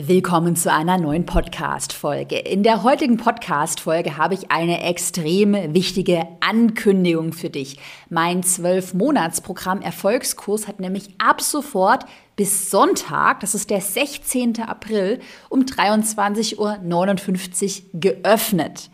Willkommen zu einer neuen Podcast-Folge. In der heutigen Podcast-Folge habe ich eine extrem wichtige Ankündigung für dich. Mein 12-Monats-Programm Erfolgskurs hat nämlich ab sofort bis Sonntag, das ist der 16. April, um 23.59 Uhr geöffnet.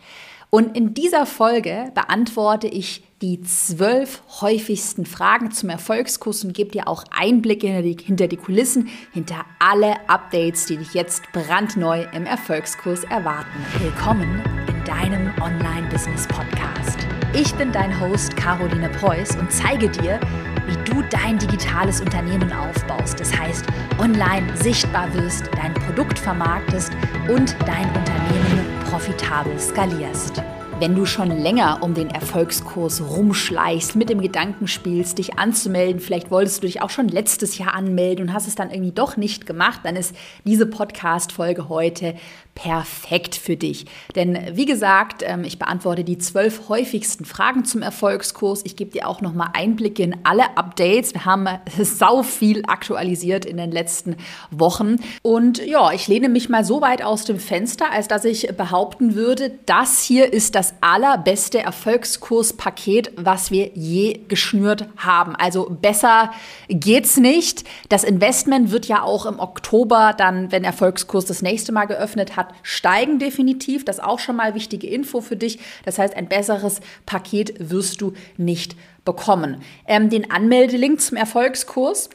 Und in dieser Folge beantworte ich die zwölf häufigsten Fragen zum Erfolgskurs und gebe dir auch Einblicke hinter die, hinter die Kulissen, hinter alle Updates, die dich jetzt brandneu im Erfolgskurs erwarten. Willkommen in deinem Online-Business-Podcast. Ich bin dein Host Caroline Preuß und zeige dir, wie du dein digitales Unternehmen aufbaust. Das heißt, online sichtbar wirst, dein Produkt vermarktest und dein Unternehmen profitabel skalierst. Wenn du schon länger um den Erfolgskurs rumschleichst, mit dem Gedanken spielst, dich anzumelden, vielleicht wolltest du dich auch schon letztes Jahr anmelden und hast es dann irgendwie doch nicht gemacht, dann ist diese Podcast-Folge heute perfekt für dich. Denn wie gesagt, ähm, ich beantworte die zwölf häufigsten Fragen zum Erfolgskurs. Ich gebe dir auch nochmal Einblicke in alle Updates. Wir haben sau viel aktualisiert in den letzten Wochen. Und ja, ich lehne mich mal so weit aus dem Fenster, als dass ich behaupten würde, das hier ist das allerbeste Erfolgskurspaket, was wir je geschnürt haben. Also besser geht's nicht. Das Investment wird ja auch im Oktober dann, wenn Erfolgskurs das nächste Mal geöffnet hat, Grad steigen definitiv. Das ist auch schon mal wichtige Info für dich. Das heißt, ein besseres Paket wirst du nicht bekommen. Ähm, den Anmeldelink zum Erfolgskurs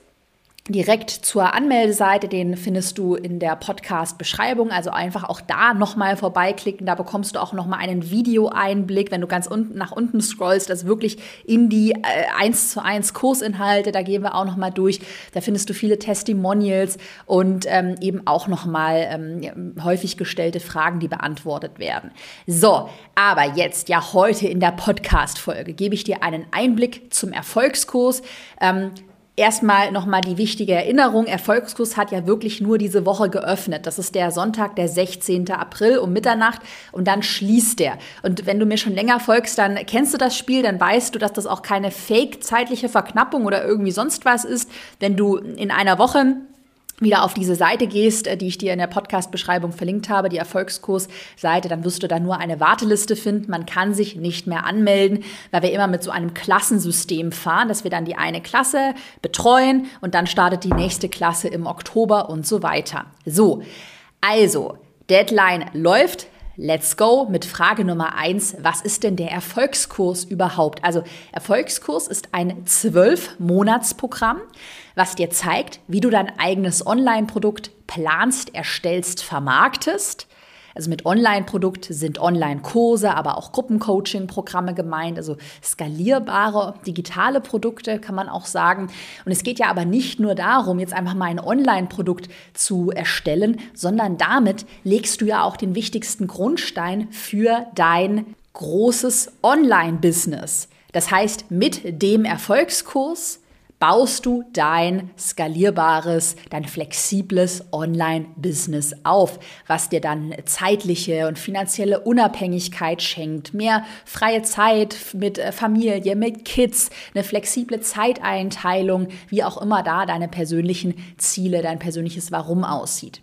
direkt zur Anmeldeseite, den findest du in der Podcast-Beschreibung. Also einfach auch da nochmal vorbeiklicken. Da bekommst du auch nochmal einen Videoeinblick, wenn du ganz unten nach unten scrollst, das wirklich in die äh, 1 zu 1 Kursinhalte. Da gehen wir auch nochmal durch. Da findest du viele Testimonials und ähm, eben auch nochmal ähm, häufig gestellte Fragen, die beantwortet werden. So, aber jetzt, ja, heute in der Podcast-Folge gebe ich dir einen Einblick zum Erfolgskurs. Ähm, Erstmal nochmal die wichtige Erinnerung. Erfolgskurs hat ja wirklich nur diese Woche geöffnet. Das ist der Sonntag, der 16. April um Mitternacht und dann schließt der. Und wenn du mir schon länger folgst, dann kennst du das Spiel, dann weißt du, dass das auch keine fake zeitliche Verknappung oder irgendwie sonst was ist. Wenn du in einer Woche wieder auf diese Seite gehst, äh, die ich dir in der Podcast-Beschreibung verlinkt habe, die Erfolgskurs-Seite, dann wirst du da nur eine Warteliste finden. Man kann sich nicht mehr anmelden, weil wir immer mit so einem Klassensystem fahren, dass wir dann die eine Klasse betreuen und dann startet die nächste Klasse im Oktober und so weiter. So, also, Deadline läuft. Let's go mit Frage Nummer eins. Was ist denn der Erfolgskurs überhaupt? Also Erfolgskurs ist ein zwölf-Monats-Programm, was dir zeigt, wie du dein eigenes Online-Produkt planst, erstellst, vermarktest also mit Online-Produkt sind Online-Kurse, aber auch Gruppencoaching-Programme gemeint, also skalierbare digitale Produkte kann man auch sagen. Und es geht ja aber nicht nur darum, jetzt einfach mal ein Online-Produkt zu erstellen, sondern damit legst du ja auch den wichtigsten Grundstein für dein großes Online-Business. Das heißt, mit dem Erfolgskurs baust du dein skalierbares, dein flexibles Online-Business auf, was dir dann zeitliche und finanzielle Unabhängigkeit schenkt, mehr freie Zeit mit äh, Familie, mit Kids, eine flexible Zeiteinteilung, wie auch immer da deine persönlichen Ziele, dein persönliches Warum aussieht.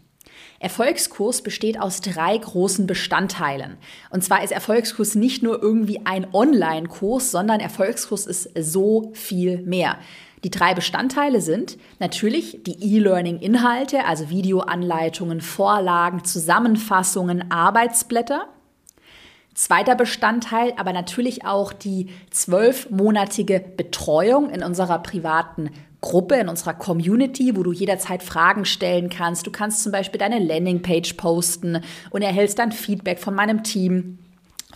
Erfolgskurs besteht aus drei großen Bestandteilen. Und zwar ist Erfolgskurs nicht nur irgendwie ein Online-Kurs, sondern Erfolgskurs ist so viel mehr. Die drei Bestandteile sind natürlich die E-Learning-Inhalte, also Videoanleitungen, Vorlagen, Zusammenfassungen, Arbeitsblätter. Zweiter Bestandteil, aber natürlich auch die zwölfmonatige Betreuung in unserer privaten Gruppe, in unserer Community, wo du jederzeit Fragen stellen kannst. Du kannst zum Beispiel deine Landingpage posten und erhältst dann Feedback von meinem Team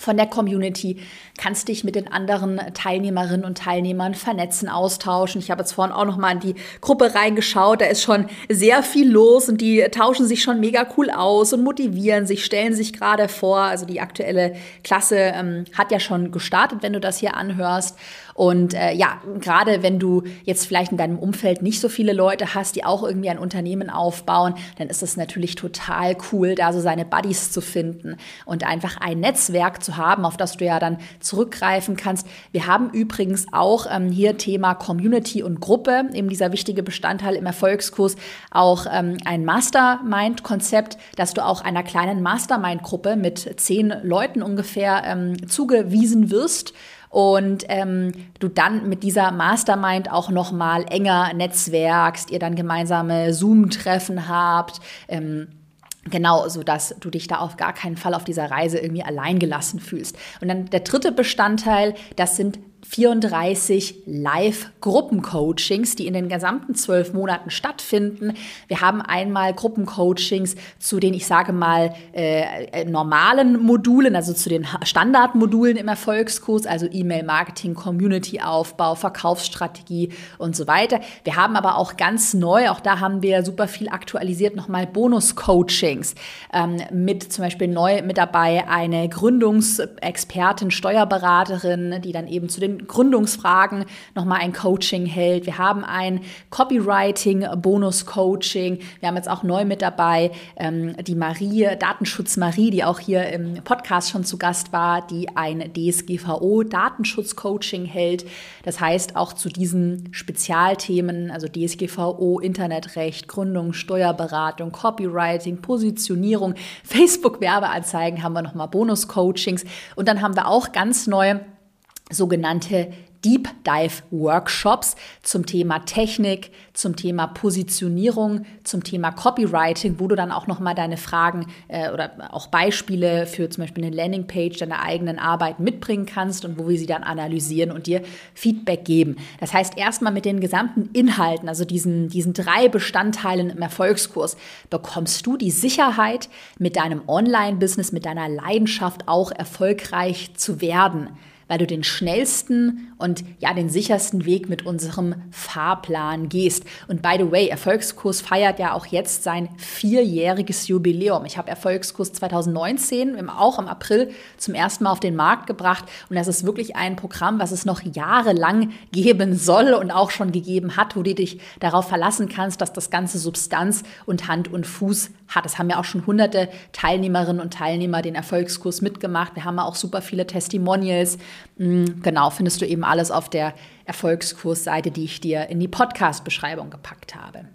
von der Community, kannst dich mit den anderen Teilnehmerinnen und Teilnehmern vernetzen, austauschen. Ich habe jetzt vorhin auch noch mal in die Gruppe reingeschaut, da ist schon sehr viel los und die tauschen sich schon mega cool aus und motivieren sich, stellen sich gerade vor. Also die aktuelle Klasse ähm, hat ja schon gestartet, wenn du das hier anhörst. Und äh, ja, gerade wenn du jetzt vielleicht in deinem Umfeld nicht so viele Leute hast, die auch irgendwie ein Unternehmen aufbauen, dann ist es natürlich total cool, da so seine Buddies zu finden und einfach ein Netzwerk zu haben, auf das du ja dann zurückgreifen kannst. Wir haben übrigens auch ähm, hier Thema Community und Gruppe, eben dieser wichtige Bestandteil im Erfolgskurs, auch ähm, ein Mastermind-Konzept, dass du auch einer kleinen Mastermind-Gruppe mit zehn Leuten ungefähr ähm, zugewiesen wirst und ähm, du dann mit dieser Mastermind auch noch mal enger netzwerkst, ihr dann gemeinsame Zoom-Treffen habt. Ähm, Genau, so dass du dich da auf gar keinen Fall auf dieser Reise irgendwie alleingelassen fühlst. Und dann der dritte Bestandteil, das sind 34 Live-Gruppencoachings, die in den gesamten zwölf Monaten stattfinden. Wir haben einmal Gruppencoachings zu den, ich sage mal, äh, äh normalen Modulen, also zu den Standardmodulen im Erfolgskurs, also E-Mail-Marketing, Community-Aufbau, Verkaufsstrategie und so weiter. Wir haben aber auch ganz neu, auch da haben wir super viel aktualisiert, nochmal Bonus-Coachings ähm, mit zum Beispiel neu mit dabei eine Gründungsexpertin, Steuerberaterin, die dann eben zu den Gründungsfragen nochmal ein Coaching hält. Wir haben ein Copywriting-Bonus-Coaching. Wir haben jetzt auch neu mit dabei ähm, die Marie, Datenschutz Marie, die auch hier im Podcast schon zu Gast war, die ein DSGVO-Datenschutz-Coaching hält. Das heißt, auch zu diesen Spezialthemen, also DSGVO, Internetrecht, Gründung, Steuerberatung, Copywriting, Positionierung, Facebook-Werbeanzeigen haben wir nochmal Bonus-Coachings. Und dann haben wir auch ganz neu sogenannte Deep Dive Workshops zum Thema Technik, zum Thema Positionierung, zum Thema Copywriting, wo du dann auch nochmal deine Fragen äh, oder auch Beispiele für zum Beispiel eine Landingpage deiner eigenen Arbeit mitbringen kannst und wo wir sie dann analysieren und dir Feedback geben. Das heißt, erstmal mit den gesamten Inhalten, also diesen, diesen drei Bestandteilen im Erfolgskurs, bekommst du die Sicherheit, mit deinem Online-Business, mit deiner Leidenschaft auch erfolgreich zu werden weil du den schnellsten und ja den sichersten Weg mit unserem Fahrplan gehst. Und by the way, Erfolgskurs feiert ja auch jetzt sein vierjähriges Jubiläum. Ich habe Erfolgskurs 2019 auch im April zum ersten Mal auf den Markt gebracht und das ist wirklich ein Programm, was es noch jahrelang geben soll und auch schon gegeben hat, wo du dich darauf verlassen kannst, dass das ganze Substanz und Hand und Fuß hat. Es haben ja auch schon hunderte Teilnehmerinnen und Teilnehmer den Erfolgskurs mitgemacht. Wir haben auch super viele Testimonials. Mm, genau, findest du eben alles auf der Erfolgskursseite, die ich dir in die Podcast-Beschreibung gepackt habe.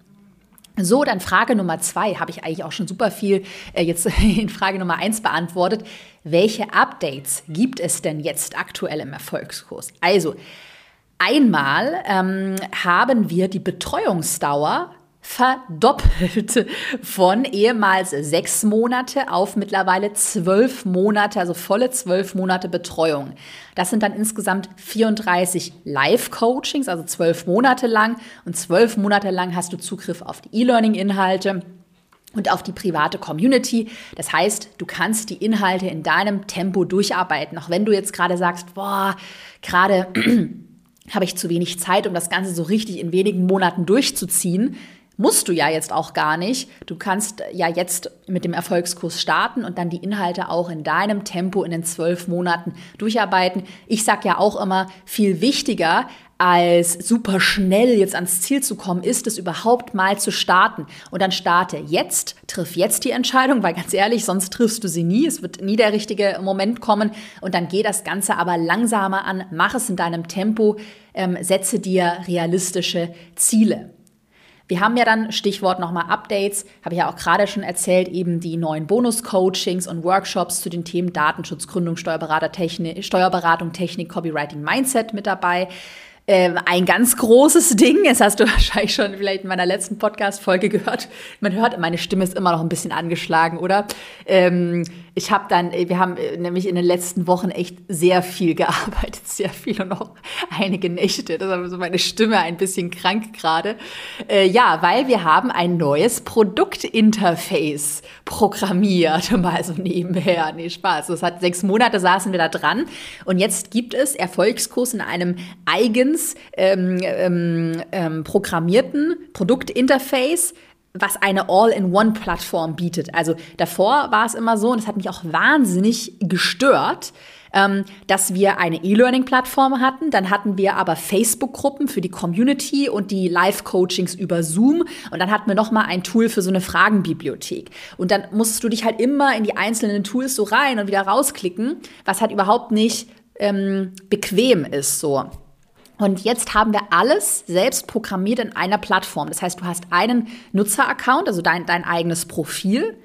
So, dann Frage Nummer zwei habe ich eigentlich auch schon super viel äh, jetzt in Frage Nummer eins beantwortet. Welche Updates gibt es denn jetzt aktuell im Erfolgskurs? Also, einmal ähm, haben wir die Betreuungsdauer verdoppelt von ehemals sechs Monate auf mittlerweile zwölf Monate, also volle zwölf Monate Betreuung. Das sind dann insgesamt 34 Live-Coachings, also zwölf Monate lang. Und zwölf Monate lang hast du Zugriff auf die E-Learning-Inhalte und auf die private Community. Das heißt, du kannst die Inhalte in deinem Tempo durcharbeiten. Auch wenn du jetzt gerade sagst, boah, gerade habe ich zu wenig Zeit, um das Ganze so richtig in wenigen Monaten durchzuziehen Musst du ja jetzt auch gar nicht. Du kannst ja jetzt mit dem Erfolgskurs starten und dann die Inhalte auch in deinem Tempo in den zwölf Monaten durcharbeiten. Ich sage ja auch immer, viel wichtiger als super schnell jetzt ans Ziel zu kommen, ist es überhaupt mal zu starten. Und dann starte jetzt, triff jetzt die Entscheidung, weil ganz ehrlich, sonst triffst du sie nie. Es wird nie der richtige Moment kommen. Und dann geh das Ganze aber langsamer an, mach es in deinem Tempo, ähm, setze dir realistische Ziele. Wir haben ja dann, Stichwort nochmal Updates, habe ich ja auch gerade schon erzählt, eben die neuen Bonus-Coachings und Workshops zu den Themen Datenschutz, Gründung, Steuerberater, Technik, Steuerberatung, Technik, Copywriting, Mindset mit dabei. Ähm, ein ganz großes Ding, das hast du wahrscheinlich schon vielleicht in meiner letzten Podcast-Folge gehört. Man hört, meine Stimme ist immer noch ein bisschen angeschlagen, oder? Ähm, ich habe dann, wir haben äh, nämlich in den letzten Wochen echt sehr viel gearbeitet, sehr viel und auch einige Nächte. Das ist so meine Stimme ein bisschen krank gerade. Äh, ja, weil wir haben ein neues Produktinterface programmiert, mal so nebenher. Nee, Spaß. Das hat sechs Monate saßen wir da dran und jetzt gibt es Erfolgskurs in einem eigens ähm, ähm, ähm, programmierten Produktinterface, was eine All-in-One-Plattform bietet. Also davor war es immer so, und es hat mich auch wahnsinnig gestört, ähm, dass wir eine E-Learning-Plattform hatten. Dann hatten wir aber Facebook-Gruppen für die Community und die Live-Coachings über Zoom. Und dann hatten wir noch mal ein Tool für so eine Fragenbibliothek. Und dann musstest du dich halt immer in die einzelnen Tools so rein und wieder rausklicken, was halt überhaupt nicht ähm, bequem ist so. Und jetzt haben wir alles selbst programmiert in einer Plattform. Das heißt, du hast einen Nutzeraccount, also dein, dein eigenes Profil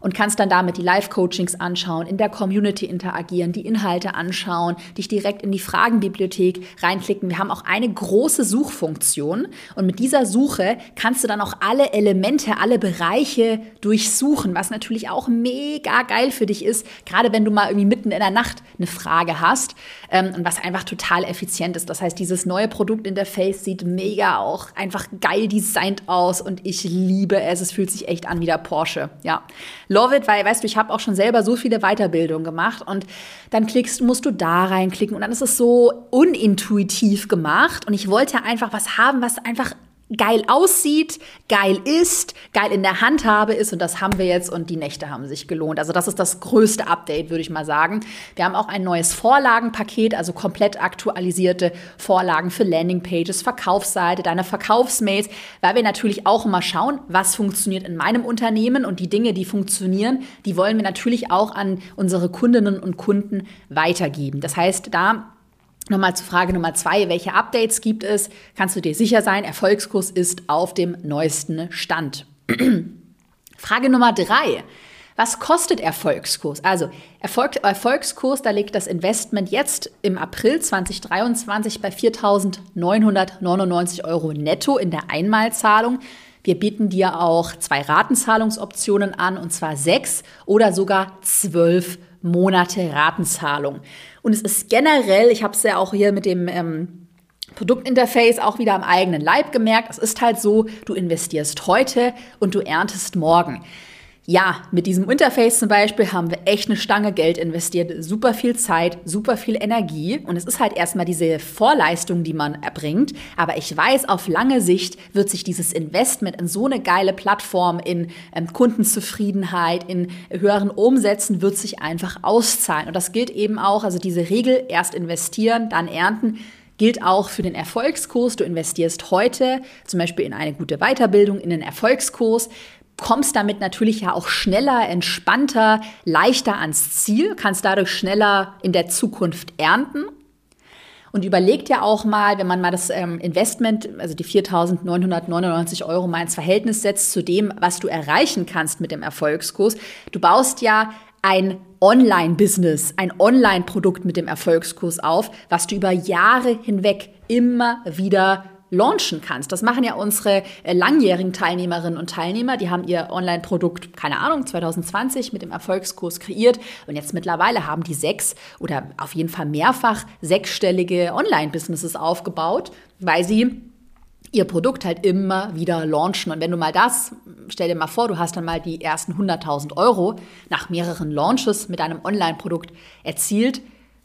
und kannst dann damit die Live-Coachings anschauen, in der Community interagieren, die Inhalte anschauen, dich direkt in die Fragenbibliothek reinklicken. Wir haben auch eine große Suchfunktion und mit dieser Suche kannst du dann auch alle Elemente, alle Bereiche durchsuchen, was natürlich auch mega geil für dich ist, gerade wenn du mal irgendwie mitten in der Nacht eine Frage hast ähm, und was einfach total effizient ist. Das heißt, dieses neue Produktinterface sieht mega auch einfach geil designt aus und ich liebe es. Es fühlt sich echt an wie der Porsche. Ja love it, weil, weißt du, ich habe auch schon selber so viele Weiterbildungen gemacht und dann klickst, musst du da reinklicken und dann ist es so unintuitiv gemacht und ich wollte einfach was haben, was einfach geil aussieht, geil ist, geil in der Handhabe ist und das haben wir jetzt und die Nächte haben sich gelohnt. Also das ist das größte Update, würde ich mal sagen. Wir haben auch ein neues Vorlagenpaket, also komplett aktualisierte Vorlagen für Landingpages, Verkaufsseite, deine Verkaufsmails, weil wir natürlich auch immer schauen, was funktioniert in meinem Unternehmen und die Dinge, die funktionieren, die wollen wir natürlich auch an unsere Kundinnen und Kunden weitergeben. Das heißt, da Nochmal zu Frage Nummer zwei, welche Updates gibt es? Kannst du dir sicher sein, Erfolgskurs ist auf dem neuesten Stand. Frage Nummer drei. Was kostet Erfolgskurs? Also Erfolg, Erfolgskurs, da liegt das Investment jetzt im April 2023 bei 4.999 Euro netto in der Einmalzahlung. Wir bieten dir auch zwei Ratenzahlungsoptionen an, und zwar sechs oder sogar zwölf Monate Ratenzahlung. Und es ist generell, ich habe es ja auch hier mit dem ähm, Produktinterface auch wieder am eigenen Leib gemerkt, es ist halt so, du investierst heute und du erntest morgen ja, mit diesem Interface zum Beispiel haben wir echt eine Stange Geld investiert, super viel Zeit, super viel Energie. Und es ist halt erstmal diese Vorleistung, die man erbringt. Aber ich weiß, auf lange Sicht wird sich dieses Investment in so eine geile Plattform, in ähm, Kundenzufriedenheit, in höheren Umsätzen, wird sich einfach auszahlen. Und das gilt eben auch, also diese Regel, erst investieren, dann ernten gilt auch für den Erfolgskurs. Du investierst heute zum Beispiel in eine gute Weiterbildung, in den Erfolgskurs kommst damit natürlich ja auch schneller, entspannter, leichter ans Ziel, kannst dadurch schneller in der Zukunft ernten. Und überlegt ja auch mal, wenn man mal das ähm, Investment, also die 4.999 Euro mal ins Verhältnis setzt zu dem, was du erreichen kannst mit dem Erfolgskurs. Du baust ja ein Online-Business, ein Online-Produkt mit dem Erfolgskurs auf, was du über Jahre hinweg immer wieder launchen kannst. Das machen ja unsere äh, langjährigen Teilnehmerinnen und Teilnehmer. Die haben ihr Online-Produkt, keine Ahnung, 2020 mit dem Erfolgskurs kreiert. Und jetzt mittlerweile haben die sechs oder auf jeden Fall mehrfach sechsstellige Online-Businesses aufgebaut, weil sie ihr Produkt halt immer wieder launchen. Und wenn du mal das, stell dir mal vor, du hast dann mal die ersten 100.000 Euro nach mehreren Launches mit deinem Online-Produkt erzielt,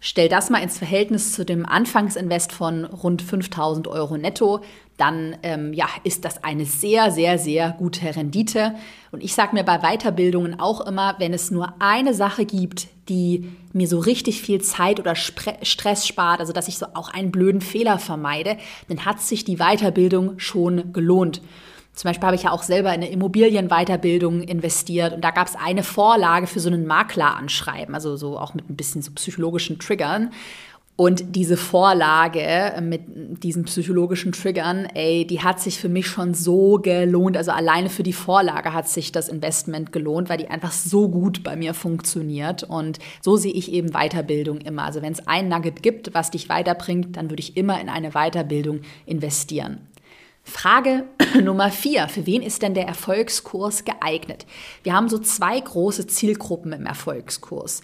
Stell das mal ins Verhältnis zu dem Anfangsinvest von rund 5000 Euro netto, dann ähm, ja, ist das eine sehr, sehr, sehr gute Rendite. Und ich sage mir bei Weiterbildungen auch immer, wenn es nur eine Sache gibt, die mir so richtig viel Zeit oder Stress spart, also dass ich so auch einen blöden Fehler vermeide, dann hat sich die Weiterbildung schon gelohnt. Zum Beispiel habe ich ja auch selber in eine Immobilienweiterbildung investiert und da gab es eine Vorlage für so einen Makleranschreiben, also so auch mit ein bisschen so psychologischen Triggern. Und diese Vorlage mit diesen psychologischen Triggern, ey, die hat sich für mich schon so gelohnt. Also alleine für die Vorlage hat sich das Investment gelohnt, weil die einfach so gut bei mir funktioniert. Und so sehe ich eben Weiterbildung immer. Also wenn es ein Nugget gibt, was dich weiterbringt, dann würde ich immer in eine Weiterbildung investieren. Frage Nummer vier. Für wen ist denn der Erfolgskurs geeignet? Wir haben so zwei große Zielgruppen im Erfolgskurs.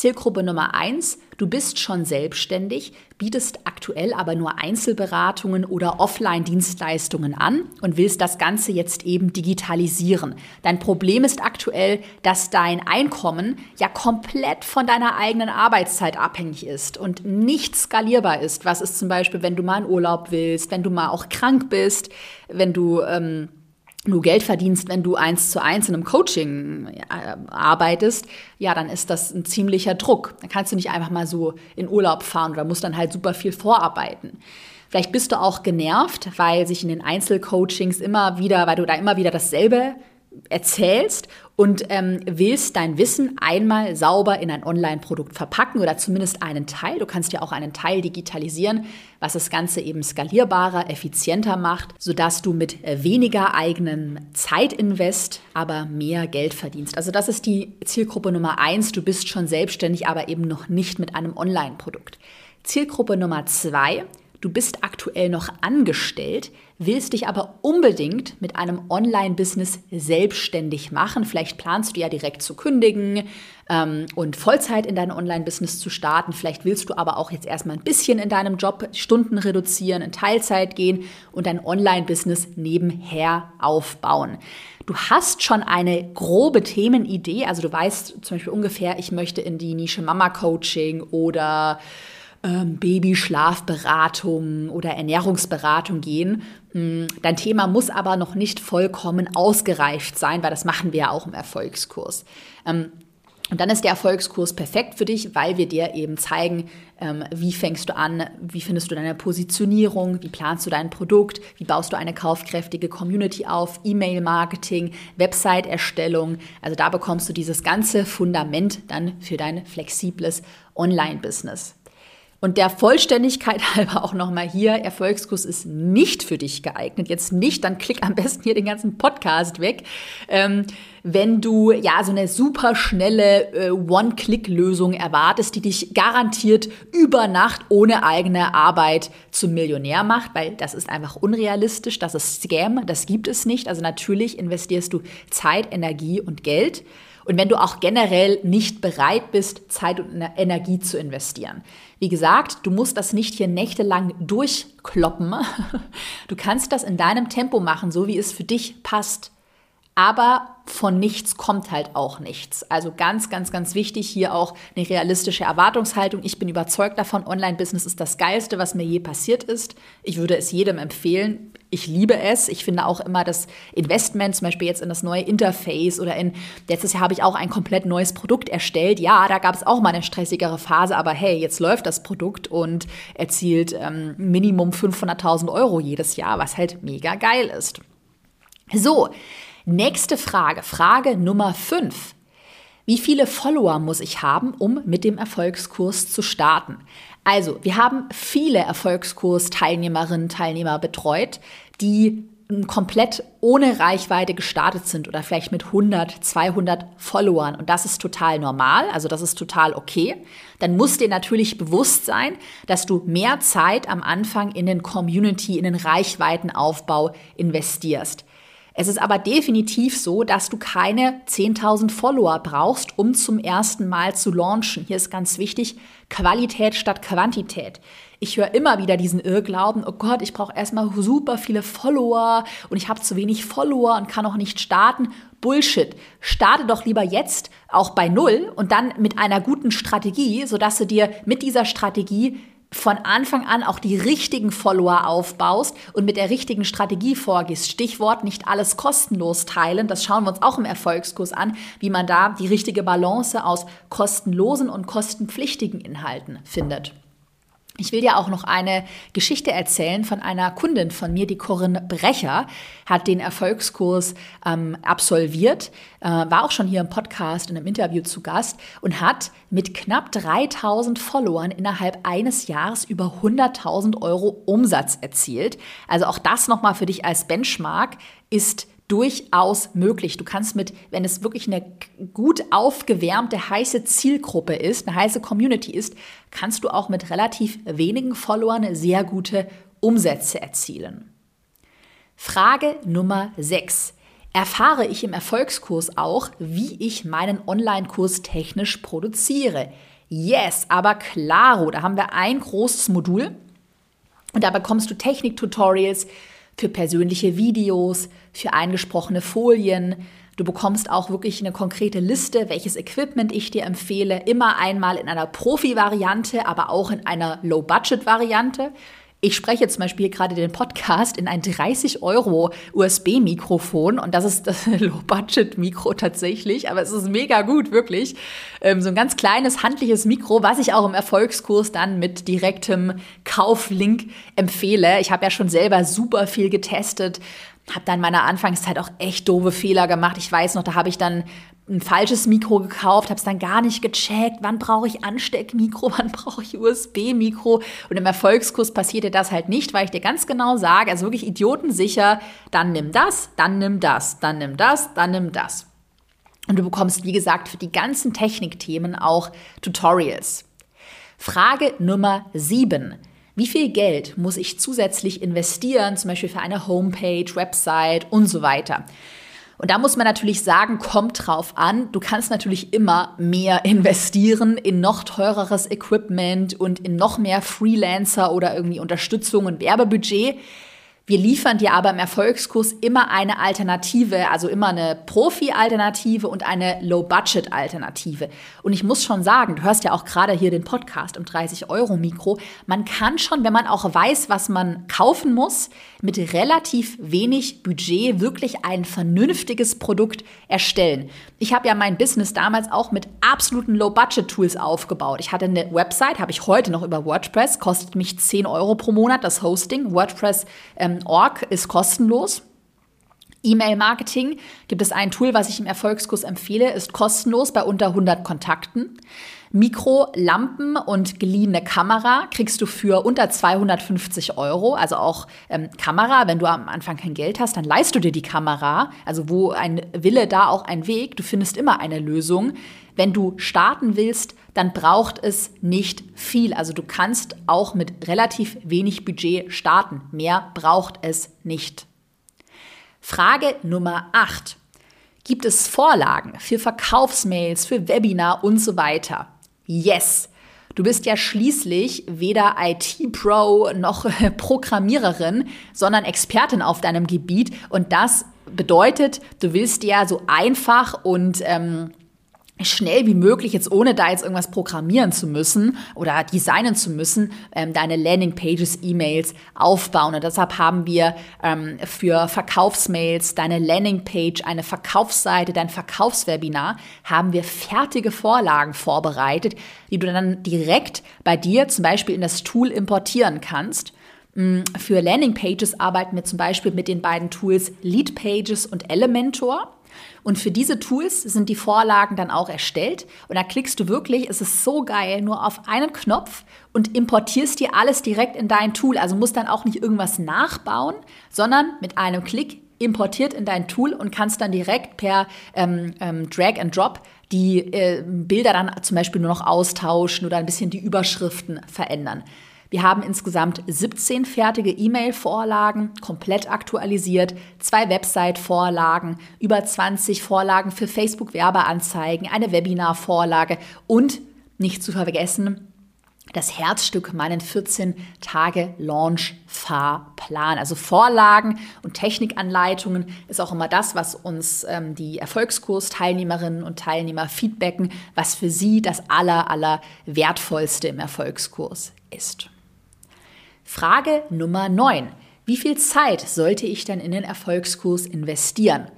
Zielgruppe Nummer eins, du bist schon selbstständig, bietest aktuell aber nur Einzelberatungen oder Offline-Dienstleistungen an und willst das Ganze jetzt eben digitalisieren. Dein Problem ist aktuell, dass dein Einkommen ja komplett von deiner eigenen Arbeitszeit abhängig ist und nicht skalierbar ist. Was ist zum Beispiel, wenn du mal in Urlaub willst, wenn du mal auch krank bist, wenn du... Ähm, du Geld verdienst, wenn du eins zu eins in einem Coaching äh, arbeitest, ja, dann ist das ein ziemlicher Druck. Dann kannst du nicht einfach mal so in Urlaub fahren oder musst dann halt super viel vorarbeiten. Vielleicht bist du auch genervt, weil sich in den Einzelcoachings immer wieder, weil du da immer wieder dasselbe erzählst und ähm, willst dein Wissen einmal sauber in ein Online-Produkt verpacken oder zumindest einen Teil. Du kannst ja auch einen Teil digitalisieren, was das Ganze eben skalierbarer, effizienter macht, sodass du mit weniger eigenen Zeitinvest aber mehr Geld verdienst. Also das ist die Zielgruppe Nummer eins. Du bist schon selbstständig, aber eben noch nicht mit einem Online-Produkt. Zielgruppe Nummer zwei Du bist aktuell noch angestellt, willst dich aber unbedingt mit einem Online-Business selbstständig machen. Vielleicht planst du ja direkt zu kündigen ähm, und Vollzeit in dein Online-Business zu starten. Vielleicht willst du aber auch jetzt erstmal ein bisschen in deinem Job Stunden reduzieren, in Teilzeit gehen und dein Online-Business nebenher aufbauen. Du hast schon eine grobe Themenidee, also du weißt zum Beispiel ungefähr, ich möchte in die Nische Mama-Coaching oder ähm, Babyschlafberatung oder Ernährungsberatung gehen. Hm, dein Thema muss aber noch nicht vollkommen ausgereift sein, weil das machen wir ja auch im Erfolgskurs. Ähm, und dann ist der Erfolgskurs perfekt für dich, weil wir dir eben zeigen, ähm, wie fängst du an, wie findest du deine Positionierung, wie planst du dein Produkt, wie baust du eine kaufkräftige Community auf, E-Mail-Marketing, Website-Erstellung. Also da bekommst du dieses ganze Fundament dann für dein flexibles Online-Business. Und der Vollständigkeit halber auch nochmal hier, Erfolgskurs ist nicht für dich geeignet. Jetzt nicht, dann klick am besten hier den ganzen Podcast weg. Ähm, wenn du ja so eine super schnelle äh, One-Click-Lösung erwartest, die dich garantiert über Nacht ohne eigene Arbeit zum Millionär macht, weil das ist einfach unrealistisch, das ist Scam, das gibt es nicht. Also natürlich investierst du Zeit, Energie und Geld. Und wenn du auch generell nicht bereit bist, Zeit und Energie zu investieren. Wie gesagt, du musst das nicht hier nächtelang durchkloppen. Du kannst das in deinem Tempo machen, so wie es für dich passt. Aber von nichts kommt halt auch nichts. Also ganz, ganz, ganz wichtig hier auch eine realistische Erwartungshaltung. Ich bin überzeugt davon, Online-Business ist das Geilste, was mir je passiert ist. Ich würde es jedem empfehlen. Ich liebe es. Ich finde auch immer das Investment, zum Beispiel jetzt in das neue Interface oder in, letztes Jahr habe ich auch ein komplett neues Produkt erstellt. Ja, da gab es auch mal eine stressigere Phase, aber hey, jetzt läuft das Produkt und erzielt ähm, Minimum 500.000 Euro jedes Jahr, was halt mega geil ist. So, Nächste Frage, Frage Nummer 5. Wie viele Follower muss ich haben, um mit dem Erfolgskurs zu starten? Also, wir haben viele Erfolgskurs-Teilnehmerinnen, Teilnehmer betreut, die komplett ohne Reichweite gestartet sind oder vielleicht mit 100, 200 Followern. Und das ist total normal, also das ist total okay. Dann muss dir natürlich bewusst sein, dass du mehr Zeit am Anfang in den Community, in den Reichweitenaufbau investierst. Es ist aber definitiv so, dass du keine 10.000 Follower brauchst, um zum ersten Mal zu launchen. Hier ist ganz wichtig, Qualität statt Quantität. Ich höre immer wieder diesen Irrglauben, oh Gott, ich brauche erstmal super viele Follower und ich habe zu wenig Follower und kann auch nicht starten. Bullshit. Starte doch lieber jetzt auch bei Null und dann mit einer guten Strategie, sodass du dir mit dieser Strategie von Anfang an auch die richtigen Follower aufbaust und mit der richtigen Strategie vorgehst. Stichwort nicht alles kostenlos teilen. Das schauen wir uns auch im Erfolgskurs an, wie man da die richtige Balance aus kostenlosen und kostenpflichtigen Inhalten findet. Ich will dir auch noch eine Geschichte erzählen von einer Kundin von mir, die Corinne Brecher, hat den Erfolgskurs ähm, absolviert, äh, war auch schon hier im Podcast in einem Interview zu Gast und hat mit knapp 3000 Followern innerhalb eines Jahres über 100.000 Euro Umsatz erzielt. Also auch das nochmal für dich als Benchmark ist durchaus möglich. Du kannst mit, wenn es wirklich eine gut aufgewärmte, heiße Zielgruppe ist, eine heiße Community ist, kannst du auch mit relativ wenigen Followern sehr gute Umsätze erzielen. Frage Nummer 6. Erfahre ich im Erfolgskurs auch, wie ich meinen Online-Kurs technisch produziere? Yes, aber klaro, da haben wir ein großes Modul und da bekommst du Technik-Tutorials, für persönliche Videos, für eingesprochene Folien. Du bekommst auch wirklich eine konkrete Liste, welches Equipment ich dir empfehle. Immer einmal in einer Profi-Variante, aber auch in einer Low-Budget-Variante. Ich spreche zum Beispiel gerade den Podcast in ein 30 Euro USB-Mikrofon und das ist das Low-Budget-Mikro tatsächlich, aber es ist mega gut, wirklich. Ähm, so ein ganz kleines handliches Mikro, was ich auch im Erfolgskurs dann mit direktem Kauflink empfehle. Ich habe ja schon selber super viel getestet, habe dann in meiner Anfangszeit auch echt doofe Fehler gemacht. Ich weiß noch, da habe ich dann ein falsches Mikro gekauft, habe es dann gar nicht gecheckt, wann brauche ich Ansteckmikro, wann brauche ich USB-Mikro. Und im Erfolgskurs passierte das halt nicht, weil ich dir ganz genau sage, also wirklich idiotensicher, dann nimm das, dann nimm das, dann nimm das, dann nimm das. Und du bekommst, wie gesagt, für die ganzen Technikthemen auch Tutorials. Frage Nummer 7. Wie viel Geld muss ich zusätzlich investieren, zum Beispiel für eine Homepage, Website und so weiter? Und da muss man natürlich sagen, kommt drauf an. Du kannst natürlich immer mehr investieren in noch teureres Equipment und in noch mehr Freelancer oder irgendwie Unterstützung und Werbebudget. Wir liefern dir aber im Erfolgskurs immer eine Alternative, also immer eine Profi-Alternative und eine Low-Budget-Alternative. Und ich muss schon sagen, du hörst ja auch gerade hier den Podcast im 30-Euro-Mikro, man kann schon, wenn man auch weiß, was man kaufen muss, mit relativ wenig Budget wirklich ein vernünftiges Produkt erstellen. Ich habe ja mein Business damals auch mit absoluten Low-Budget-Tools aufgebaut. Ich hatte eine Website, habe ich heute noch über WordPress, kostet mich 10 Euro pro Monat das Hosting. WordPress ähm, Org ist kostenlos. E-Mail-Marketing gibt es ein Tool, was ich im Erfolgskurs empfehle, ist kostenlos bei unter 100 Kontakten. Mikro, Lampen und geliehene Kamera kriegst du für unter 250 Euro. Also auch ähm, Kamera, wenn du am Anfang kein Geld hast, dann leist du dir die Kamera. Also wo ein Wille, da auch ein Weg. Du findest immer eine Lösung. Wenn du starten willst, dann braucht es nicht viel. Also du kannst auch mit relativ wenig Budget starten. Mehr braucht es nicht. Frage Nummer 8. Gibt es Vorlagen für Verkaufsmails, für Webinar und so weiter? Yes. Du bist ja schließlich weder IT-Pro noch Programmiererin, sondern Expertin auf deinem Gebiet. Und das bedeutet, du willst ja so einfach und ähm, schnell wie möglich, jetzt ohne da jetzt irgendwas programmieren zu müssen oder designen zu müssen, ähm, deine Landingpages, E-Mails aufbauen. Und deshalb haben wir ähm, für Verkaufsmails, deine Landingpage, eine Verkaufsseite, dein Verkaufswebinar, haben wir fertige Vorlagen vorbereitet, die du dann direkt bei dir zum Beispiel in das Tool importieren kannst. Mm, für Landingpages arbeiten wir zum Beispiel mit den beiden Tools Leadpages und Elementor. Und für diese Tools sind die Vorlagen dann auch erstellt. Und da klickst du wirklich, es ist so geil, nur auf einen Knopf und importierst dir alles direkt in dein Tool. Also musst dann auch nicht irgendwas nachbauen, sondern mit einem Klick importiert in dein Tool und kannst dann direkt per ähm, ähm, Drag and Drop die äh, Bilder dann zum Beispiel nur noch austauschen oder ein bisschen die Überschriften verändern. Wir haben insgesamt 17 fertige E-Mail-Vorlagen, komplett aktualisiert, zwei Website-Vorlagen, über 20 Vorlagen für Facebook-Werbeanzeigen, eine Webinar-Vorlage und nicht zu vergessen, das Herzstück meinen 14 Tage Launch Fahrplan. Also Vorlagen und Technikanleitungen ist auch immer das, was uns ähm, die Erfolgskurs-Teilnehmerinnen und Teilnehmer feedbacken, was für sie das aller, aller wertvollste im Erfolgskurs ist. Frage Nummer 9. Wie viel Zeit sollte ich denn in den Erfolgskurs investieren?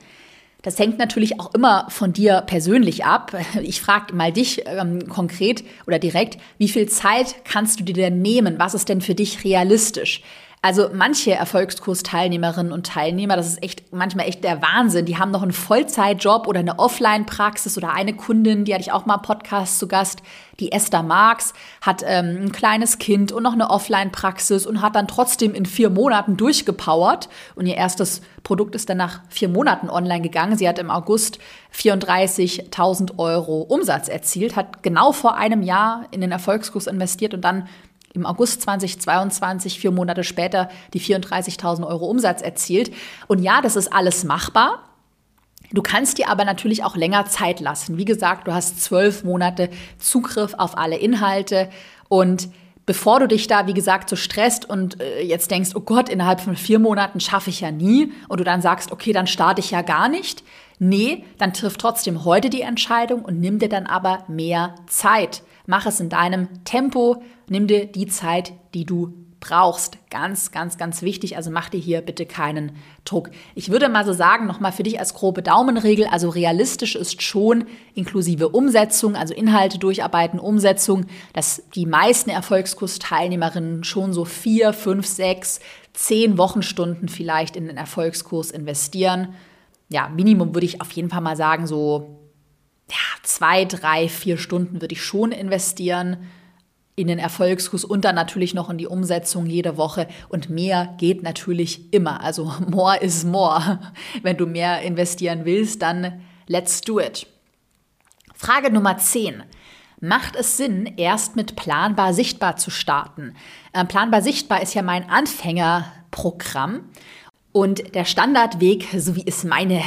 Das hängt natürlich auch immer von dir persönlich ab. Ich frage mal dich ähm, konkret oder direkt, wie viel Zeit kannst du dir denn nehmen? Was ist denn für dich realistisch? Also manche Erfolgskursteilnehmerinnen und Teilnehmer, das ist echt manchmal echt der Wahnsinn. Die haben noch einen Vollzeitjob oder eine Offline-Praxis oder eine Kundin, die hatte ich auch mal Podcast zu Gast, die Esther Marx, hat ähm, ein kleines Kind und noch eine Offline-Praxis und hat dann trotzdem in vier Monaten durchgepowert. Und ihr erstes Produkt ist dann nach vier Monaten online gegangen. Sie hat im August 34.000 Euro Umsatz erzielt, hat genau vor einem Jahr in den Erfolgskurs investiert und dann im August 2022, vier Monate später, die 34.000 Euro Umsatz erzielt. Und ja, das ist alles machbar. Du kannst dir aber natürlich auch länger Zeit lassen. Wie gesagt, du hast zwölf Monate Zugriff auf alle Inhalte und bevor du dich da, wie gesagt, so stresst und äh, jetzt denkst, oh Gott, innerhalb von vier Monaten schaffe ich ja nie und du dann sagst, okay, dann starte ich ja gar nicht. Nee, dann triff trotzdem heute die Entscheidung und nimm dir dann aber mehr Zeit. Mach es in deinem Tempo, nimm dir die Zeit, die du brauchst. Ganz, ganz, ganz wichtig. Also mach dir hier bitte keinen Druck. Ich würde mal so sagen, nochmal für dich als grobe Daumenregel, also realistisch ist schon inklusive Umsetzung, also Inhalte durcharbeiten, Umsetzung, dass die meisten Erfolgskursteilnehmerinnen schon so vier, fünf, sechs, zehn Wochenstunden vielleicht in den Erfolgskurs investieren. Ja, Minimum würde ich auf jeden Fall mal sagen, so ja, zwei, drei, vier Stunden würde ich schon investieren in den Erfolgskurs und dann natürlich noch in die Umsetzung jede Woche. Und mehr geht natürlich immer. Also more is more. Wenn du mehr investieren willst, dann let's do it. Frage Nummer 10. Macht es Sinn, erst mit Planbar Sichtbar zu starten? Äh, Planbar Sichtbar ist ja mein Anfängerprogramm. Und der Standardweg, so wie es meine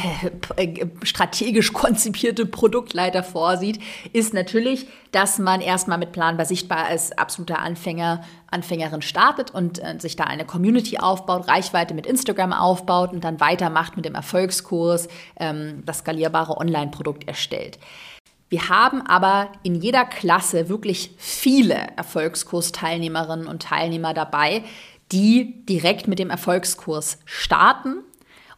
äh, strategisch konzipierte Produktleiter vorsieht, ist natürlich, dass man erstmal mit Planbar sichtbar als absoluter Anfänger, Anfängerin startet und äh, sich da eine Community aufbaut, Reichweite mit Instagram aufbaut und dann weitermacht mit dem Erfolgskurs, ähm, das skalierbare Online-Produkt erstellt. Wir haben aber in jeder Klasse wirklich viele Erfolgskursteilnehmerinnen und Teilnehmer dabei, die direkt mit dem Erfolgskurs starten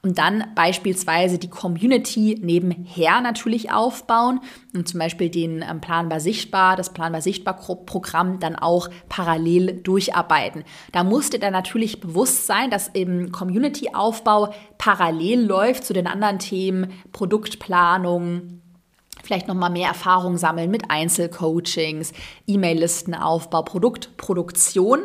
und dann beispielsweise die Community nebenher natürlich aufbauen und zum Beispiel den ähm, Planbar Sichtbar, das Planbar Sichtbar Programm dann auch parallel durcharbeiten. Da musste dann natürlich bewusst sein, dass eben Community-Aufbau parallel läuft zu den anderen Themen, Produktplanung, vielleicht noch mal mehr Erfahrung sammeln mit Einzelcoachings, E-Mail-Listenaufbau, Produktproduktion.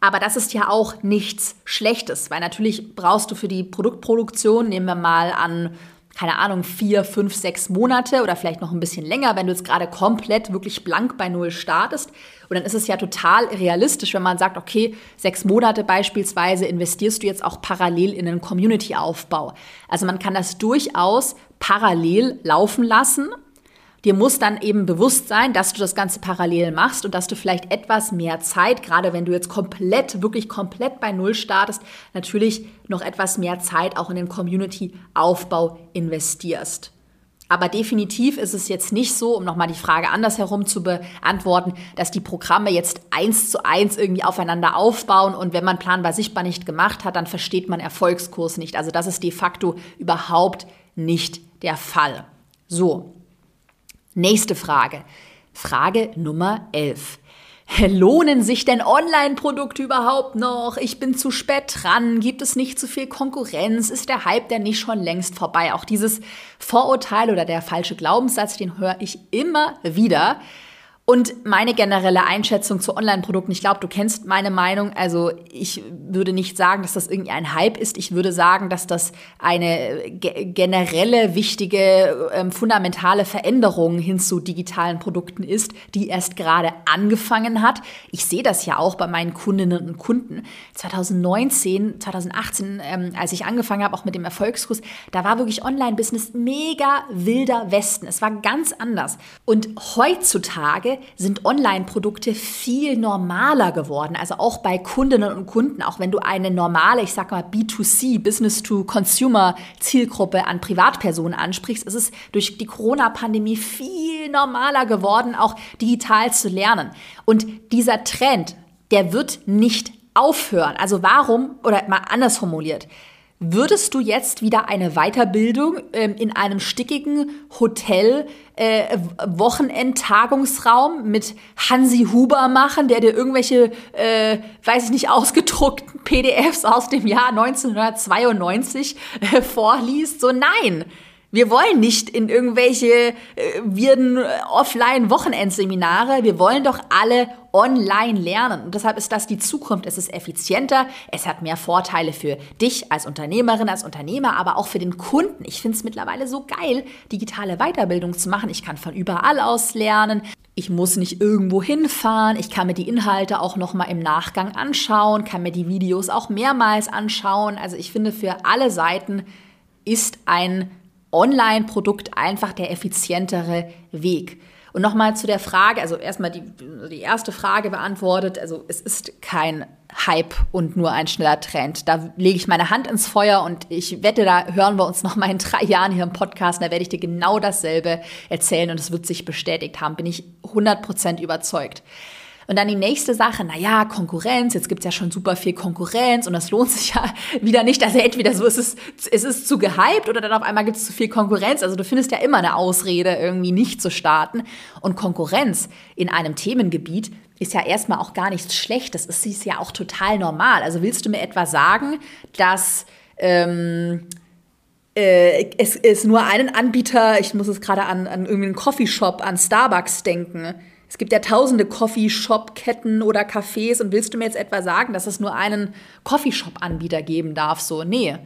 Aber das ist ja auch nichts Schlechtes, weil natürlich brauchst du für die Produktproduktion, nehmen wir mal an, keine Ahnung, vier, fünf, sechs Monate oder vielleicht noch ein bisschen länger, wenn du jetzt gerade komplett wirklich blank bei Null startest. Und dann ist es ja total realistisch, wenn man sagt, okay, sechs Monate beispielsweise investierst du jetzt auch parallel in einen Community-Aufbau. Also man kann das durchaus parallel laufen lassen Dir muss dann eben bewusst sein, dass du das Ganze parallel machst und dass du vielleicht etwas mehr Zeit, gerade wenn du jetzt komplett, wirklich komplett bei Null startest, natürlich noch etwas mehr Zeit auch in den Community-Aufbau investierst. Aber definitiv ist es jetzt nicht so, um nochmal die Frage andersherum zu beantworten, dass die Programme jetzt eins zu eins irgendwie aufeinander aufbauen und wenn man planbar sichtbar nicht gemacht hat, dann versteht man Erfolgskurs nicht. Also das ist de facto überhaupt nicht der Fall. So, Nächste Frage. Frage Nummer 11. Lohnen sich denn Online-Produkte überhaupt noch? Ich bin zu spät dran. Gibt es nicht zu viel Konkurrenz? Ist der Hype denn nicht schon längst vorbei? Auch dieses Vorurteil oder der falsche Glaubenssatz, den höre ich immer wieder. Und meine generelle Einschätzung zu Online-Produkten, ich glaube, du kennst meine Meinung. Also ich würde nicht sagen, dass das irgendwie ein Hype ist. Ich würde sagen, dass das eine ge generelle, wichtige, ähm, fundamentale Veränderung hin zu digitalen Produkten ist, die erst gerade angefangen hat. Ich sehe das ja auch bei meinen Kundinnen und Kunden. 2019, 2018, ähm, als ich angefangen habe, auch mit dem Erfolgskurs, da war wirklich Online-Business mega wilder Westen. Es war ganz anders. Und heutzutage sind Online-Produkte viel normaler geworden. Also auch bei Kundinnen und Kunden, auch wenn du eine normale, ich sag mal B2C, Business-to-Consumer-Zielgruppe an Privatpersonen ansprichst, ist es durch die Corona-Pandemie viel normaler geworden, auch digital zu lernen. Und dieser Trend, der wird nicht aufhören. Also warum, oder mal anders formuliert, Würdest du jetzt wieder eine Weiterbildung ähm, in einem stickigen Hotel äh, Wochenendtagungsraum mit Hansi Huber machen, der dir irgendwelche, äh, weiß ich nicht, ausgedruckten PDFs aus dem Jahr 1992 äh, vorliest? So nein. Wir wollen nicht in irgendwelche äh, wirden äh, Offline-Wochenendseminare. Wir wollen doch alle online lernen. Und deshalb ist das die Zukunft. Es ist effizienter, es hat mehr Vorteile für dich als Unternehmerin, als Unternehmer, aber auch für den Kunden. Ich finde es mittlerweile so geil, digitale Weiterbildung zu machen. Ich kann von überall aus lernen. Ich muss nicht irgendwo hinfahren. Ich kann mir die Inhalte auch noch mal im Nachgang anschauen, kann mir die Videos auch mehrmals anschauen. Also ich finde, für alle Seiten ist ein Online-Produkt einfach der effizientere Weg. Und nochmal zu der Frage, also erstmal die, die erste Frage beantwortet, also es ist kein Hype und nur ein schneller Trend. Da lege ich meine Hand ins Feuer und ich wette, da hören wir uns noch mal in drei Jahren hier im Podcast. Da werde ich dir genau dasselbe erzählen und es wird sich bestätigt haben, bin ich 100% überzeugt. Und dann die nächste Sache, naja, Konkurrenz, jetzt gibt's ja schon super viel Konkurrenz und das lohnt sich ja wieder nicht. Also entweder so ist es, es ist zu gehypt oder dann auf einmal gibt's zu viel Konkurrenz. Also du findest ja immer eine Ausrede, irgendwie nicht zu starten. Und Konkurrenz in einem Themengebiet ist ja erstmal auch gar nichts Schlechtes. Es ist ja auch total normal. Also willst du mir etwa sagen, dass ähm, äh, es, es nur einen Anbieter, ich muss es gerade an, an irgendwie einen Coffeeshop, an Starbucks denken, es gibt ja tausende Coffeeshop-Ketten oder Cafés und willst du mir jetzt etwa sagen, dass es nur einen Coffeeshop-Anbieter geben darf? So, nee.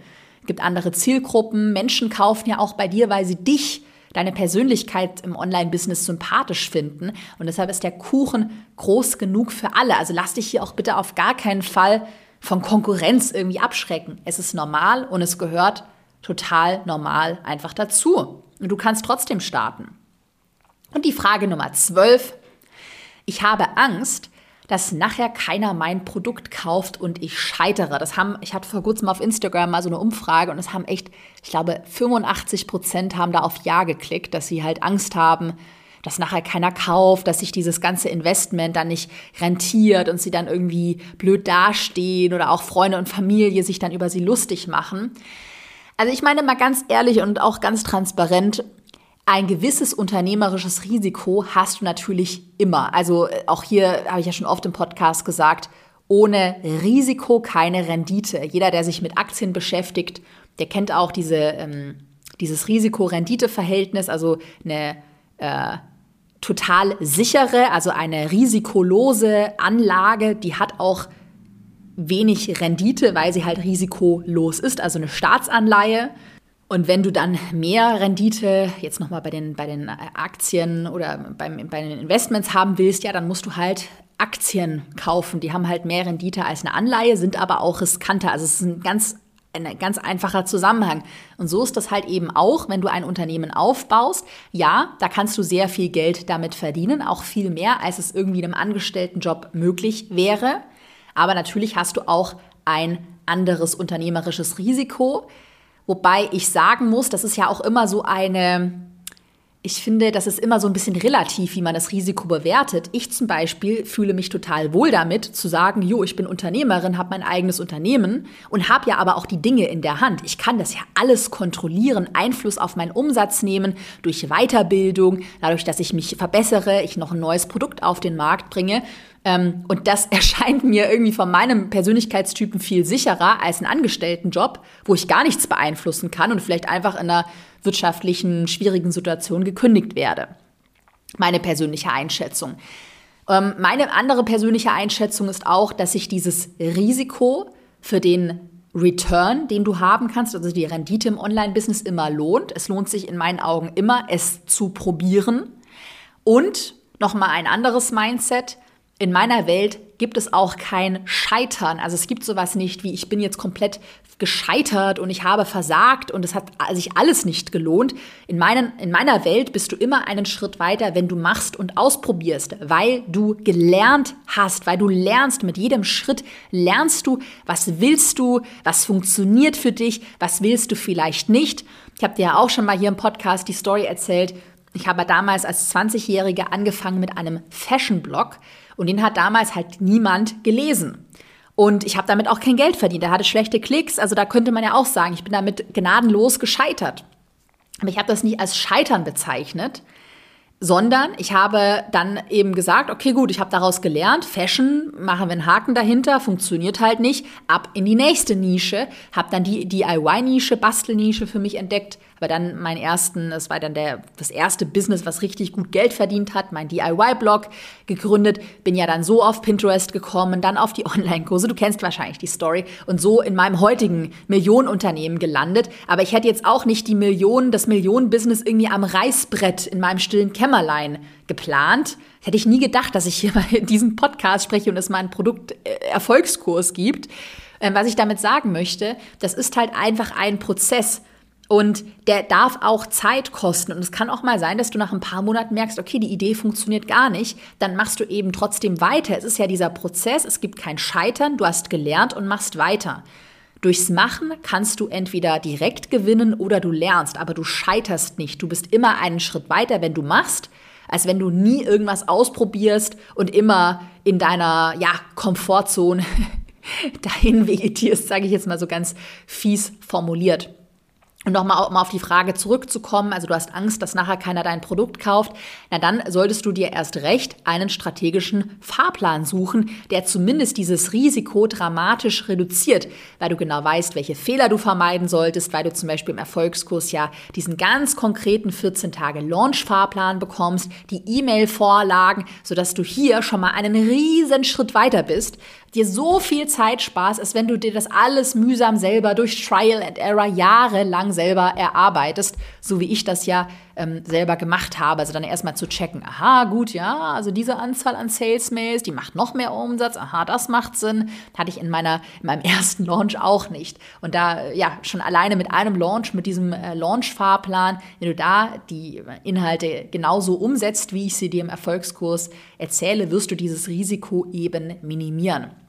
Es gibt andere Zielgruppen. Menschen kaufen ja auch bei dir, weil sie dich, deine Persönlichkeit im Online-Business sympathisch finden. Und deshalb ist der Kuchen groß genug für alle. Also lass dich hier auch bitte auf gar keinen Fall von Konkurrenz irgendwie abschrecken. Es ist normal und es gehört total normal einfach dazu. Und du kannst trotzdem starten. Und die Frage Nummer 12 ich habe Angst, dass nachher keiner mein Produkt kauft und ich scheitere. Das haben, ich hatte vor kurzem auf Instagram mal so eine Umfrage und es haben echt, ich glaube, 85 Prozent haben da auf Ja geklickt, dass sie halt Angst haben, dass nachher keiner kauft, dass sich dieses ganze Investment dann nicht rentiert und sie dann irgendwie blöd dastehen oder auch Freunde und Familie sich dann über sie lustig machen. Also ich meine mal ganz ehrlich und auch ganz transparent, ein gewisses unternehmerisches Risiko hast du natürlich immer. Also äh, auch hier habe ich ja schon oft im Podcast gesagt, ohne Risiko keine Rendite. Jeder, der sich mit Aktien beschäftigt, der kennt auch diese, ähm, dieses Risiko-Rendite-Verhältnis, also eine äh, total sichere, also eine risikolose Anlage, die hat auch wenig Rendite, weil sie halt risikolos ist, also eine Staatsanleihe. Und wenn du dann mehr Rendite jetzt nochmal bei den, bei den Aktien oder beim, bei den Investments haben willst, ja, dann musst du halt Aktien kaufen. Die haben halt mehr Rendite als eine Anleihe, sind aber auch riskanter. Also es ist ein ganz, ein ganz einfacher Zusammenhang. Und so ist das halt eben auch, wenn du ein Unternehmen aufbaust. Ja, da kannst du sehr viel Geld damit verdienen, auch viel mehr, als es irgendwie in einem Angestelltenjob möglich wäre. Aber natürlich hast du auch ein anderes unternehmerisches Risiko. Wobei ich sagen muss, das ist ja auch immer so eine, ich finde, das ist immer so ein bisschen relativ, wie man das Risiko bewertet. Ich zum Beispiel fühle mich total wohl damit, zu sagen, jo, ich bin Unternehmerin, habe mein eigenes Unternehmen und habe ja aber auch die Dinge in der Hand. Ich kann das ja alles kontrollieren, Einfluss auf meinen Umsatz nehmen durch Weiterbildung, dadurch, dass ich mich verbessere, ich noch ein neues Produkt auf den Markt bringe. Ähm, und das erscheint mir irgendwie von meinem Persönlichkeitstypen viel sicherer als ein Angestelltenjob, wo ich gar nichts beeinflussen kann und vielleicht einfach in einer wirtschaftlichen, schwierigen Situation gekündigt werde. Meine persönliche Einschätzung. Ähm, meine andere persönliche Einschätzung ist auch, dass sich dieses Risiko für den Return, den du haben kannst, also die Rendite im Online-Business immer lohnt. Es lohnt sich in meinen Augen immer, es zu probieren. Und nochmal ein anderes Mindset in meiner Welt gibt es auch kein Scheitern. Also es gibt sowas nicht wie ich bin jetzt komplett gescheitert und ich habe versagt und es hat sich alles nicht gelohnt. In, meinen, in meiner Welt bist du immer einen Schritt weiter, wenn du machst und ausprobierst, weil du gelernt hast, weil du lernst. Mit jedem Schritt lernst du, was willst du, was funktioniert für dich, was willst du vielleicht nicht. Ich habe dir ja auch schon mal hier im Podcast die Story erzählt. Ich habe damals als 20-Jährige angefangen mit einem Fashion-Blog und den hat damals halt niemand gelesen. Und ich habe damit auch kein Geld verdient. Er hatte schlechte Klicks. Also da könnte man ja auch sagen, ich bin damit gnadenlos gescheitert. Aber ich habe das nicht als Scheitern bezeichnet, sondern ich habe dann eben gesagt, okay, gut, ich habe daraus gelernt, Fashion, machen wir einen Haken dahinter, funktioniert halt nicht, ab in die nächste Nische, habe dann die DIY-Nische, Bastelnische für mich entdeckt, aber dann mein ersten, das war dann der, das erste Business, was richtig gut Geld verdient hat, mein DIY-Blog gegründet, bin ja dann so auf Pinterest gekommen, dann auf die Online-Kurse, du kennst wahrscheinlich die Story, und so in meinem heutigen Millionenunternehmen gelandet. Aber ich hätte jetzt auch nicht die Millionen, das Millionen-Business irgendwie am Reißbrett in meinem stillen Kämmerlein geplant. Hätte ich nie gedacht, dass ich hier bei diesem Podcast spreche und es mal einen Produkt-Erfolgskurs gibt. Ähm, was ich damit sagen möchte, das ist halt einfach ein Prozess. Und der darf auch Zeit kosten. Und es kann auch mal sein, dass du nach ein paar Monaten merkst, okay, die Idee funktioniert gar nicht. Dann machst du eben trotzdem weiter. Es ist ja dieser Prozess, es gibt kein Scheitern, du hast gelernt und machst weiter. Durchs Machen kannst du entweder direkt gewinnen oder du lernst, aber du scheiterst nicht. Du bist immer einen Schritt weiter, wenn du machst, als wenn du nie irgendwas ausprobierst und immer in deiner ja, Komfortzone dahin vegetierst, sage ich jetzt mal so ganz fies formuliert. Und nochmal um auf die Frage zurückzukommen, also du hast Angst, dass nachher keiner dein Produkt kauft, na dann solltest du dir erst recht einen strategischen Fahrplan suchen, der zumindest dieses Risiko dramatisch reduziert, weil du genau weißt, welche Fehler du vermeiden solltest, weil du zum Beispiel im Erfolgskurs ja diesen ganz konkreten 14 Tage Launch-Fahrplan bekommst, die E-Mail-Vorlagen, sodass du hier schon mal einen riesen Schritt weiter bist, dir so viel Zeit sparst, als wenn du dir das alles mühsam selber durch Trial and Error jahrelang selber erarbeitest, so wie ich das ja ähm, selber gemacht habe. Also dann erstmal zu checken, aha, gut, ja, also diese Anzahl an Salesmails, die macht noch mehr Umsatz, aha, das macht Sinn. Hatte ich in, meiner, in meinem ersten Launch auch nicht. Und da, ja, schon alleine mit einem Launch, mit diesem äh, Launch-Fahrplan, wenn du da die Inhalte genauso umsetzt, wie ich sie dir im Erfolgskurs erzähle, wirst du dieses Risiko eben minimieren.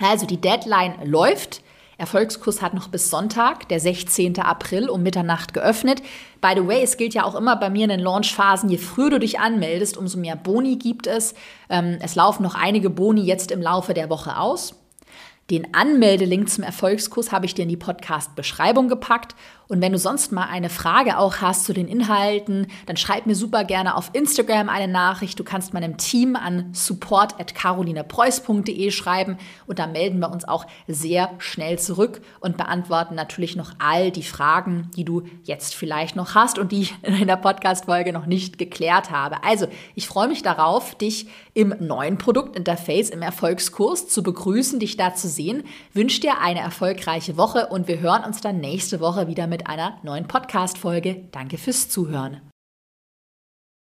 Also die Deadline läuft. Erfolgskurs hat noch bis Sonntag, der 16. April um Mitternacht geöffnet. By the way, es gilt ja auch immer bei mir in den Launchphasen, je früher du dich anmeldest, umso mehr Boni gibt es. Ähm, es laufen noch einige Boni jetzt im Laufe der Woche aus. Den Anmeldelink zum Erfolgskurs habe ich dir in die Podcast-Beschreibung gepackt. Und wenn du sonst mal eine Frage auch hast zu den Inhalten, dann schreib mir super gerne auf Instagram eine Nachricht. Du kannst meinem Team an support.carolinepreuß.de schreiben und da melden wir uns auch sehr schnell zurück und beantworten natürlich noch all die Fragen, die du jetzt vielleicht noch hast und die ich in der Podcast-Folge noch nicht geklärt habe. Also, ich freue mich darauf, dich im neuen Produktinterface im Erfolgskurs zu begrüßen, dich da zu sehen. Wünsche dir eine erfolgreiche Woche und wir hören uns dann nächste Woche wieder mit einer neuen Podcast-Folge. Danke fürs Zuhören.